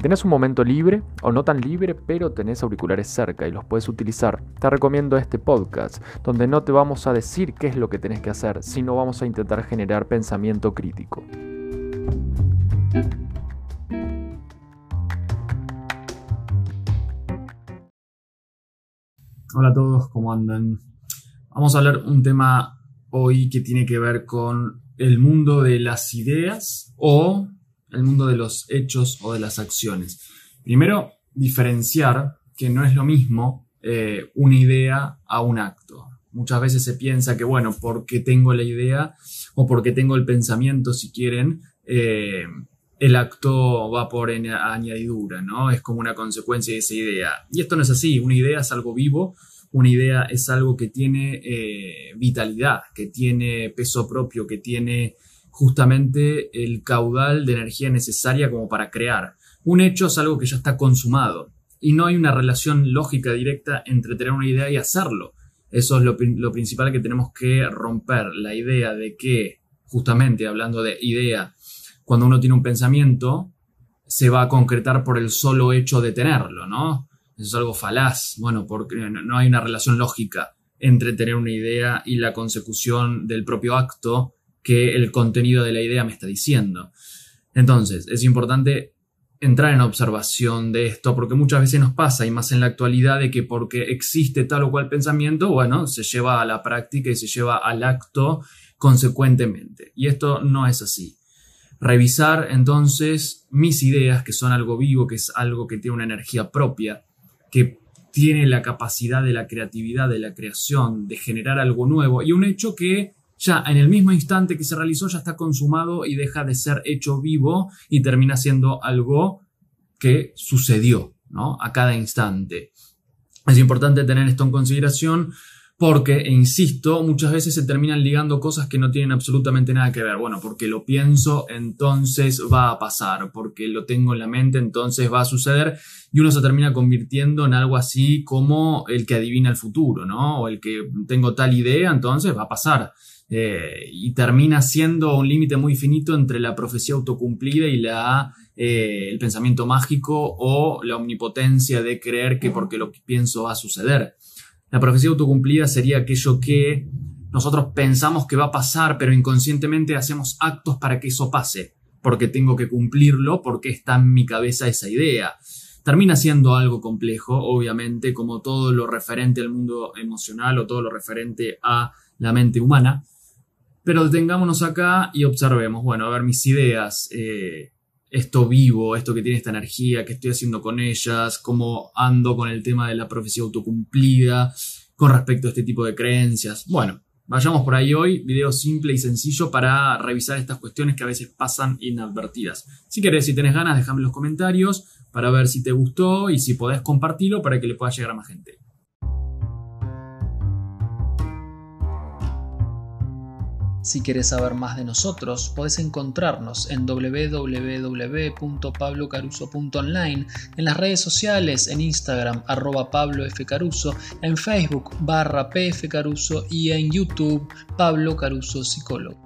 tenés un momento libre o no tan libre, pero tenés auriculares cerca y los puedes utilizar, te recomiendo este podcast, donde no te vamos a decir qué es lo que tenés que hacer, sino vamos a intentar generar pensamiento crítico. Hola a todos, ¿cómo andan? Vamos a hablar un tema hoy que tiene que ver con el mundo de las ideas o el mundo de los hechos o de las acciones. Primero, diferenciar que no es lo mismo eh, una idea a un acto. Muchas veces se piensa que, bueno, porque tengo la idea o porque tengo el pensamiento, si quieren, eh, el acto va por añadidura, ¿no? Es como una consecuencia de esa idea. Y esto no es así, una idea es algo vivo, una idea es algo que tiene eh, vitalidad, que tiene peso propio, que tiene justamente el caudal de energía necesaria como para crear. Un hecho es algo que ya está consumado y no hay una relación lógica directa entre tener una idea y hacerlo. Eso es lo, principal que tenemos que romper, la idea de que, justamente hablando de idea, cuando uno tiene un pensamiento, se va a concretar por el solo hecho de tenerlo, ¿no? Eso es algo falaz, bueno, porque no hay una relación lógica entre tener una idea y la consecución del propio acto que el contenido de la idea me está diciendo. Entonces, es importante entrar en observación de esto porque muchas veces nos pasa y más en la actualidad de que porque existe tal o cual pensamiento, bueno, se lleva a la práctica y se lleva al acto consecuentemente. Y esto no es así. Revisar entonces mis ideas, que son algo vivo, que es algo que tiene una energía propia, que tiene la capacidad de la creatividad, de la creación, de generar algo nuevo y un hecho que ya en el mismo instante que se realizó ya está consumado y deja de ser hecho vivo y termina siendo algo que sucedió, ¿no? A cada instante. Es importante tener esto en consideración porque, e insisto, muchas veces se terminan ligando cosas que no tienen absolutamente nada que ver. Bueno, porque lo pienso, entonces va a pasar, porque lo tengo en la mente, entonces va a suceder, y uno se termina convirtiendo en algo así como el que adivina el futuro, ¿no? O el que tengo tal idea, entonces va a pasar. Y termina siendo un límite muy finito entre la profecía autocumplida y la, eh, el pensamiento mágico o la omnipotencia de creer que porque lo que pienso va a suceder. La profecía autocumplida sería aquello que nosotros pensamos que va a pasar, pero inconscientemente hacemos actos para que eso pase, porque tengo que cumplirlo, porque está en mi cabeza esa idea. Termina siendo algo complejo, obviamente, como todo lo referente al mundo emocional o todo lo referente a la mente humana, pero detengámonos acá y observemos, bueno, a ver mis ideas, eh, esto vivo, esto que tiene esta energía, qué estoy haciendo con ellas, cómo ando con el tema de la profecía autocumplida, con respecto a este tipo de creencias. Bueno, vayamos por ahí hoy, video simple y sencillo para revisar estas cuestiones que a veces pasan inadvertidas. Si querés, si tenés ganas, déjame en los comentarios para ver si te gustó y si podés compartirlo para que le pueda llegar a más gente. Si quieres saber más de nosotros, puedes encontrarnos en www.pablocaruso.online, en las redes sociales, en Instagram, arroba Pablo F. Caruso, en Facebook, barra PF Caruso y en YouTube, Pablo Caruso Psicólogo.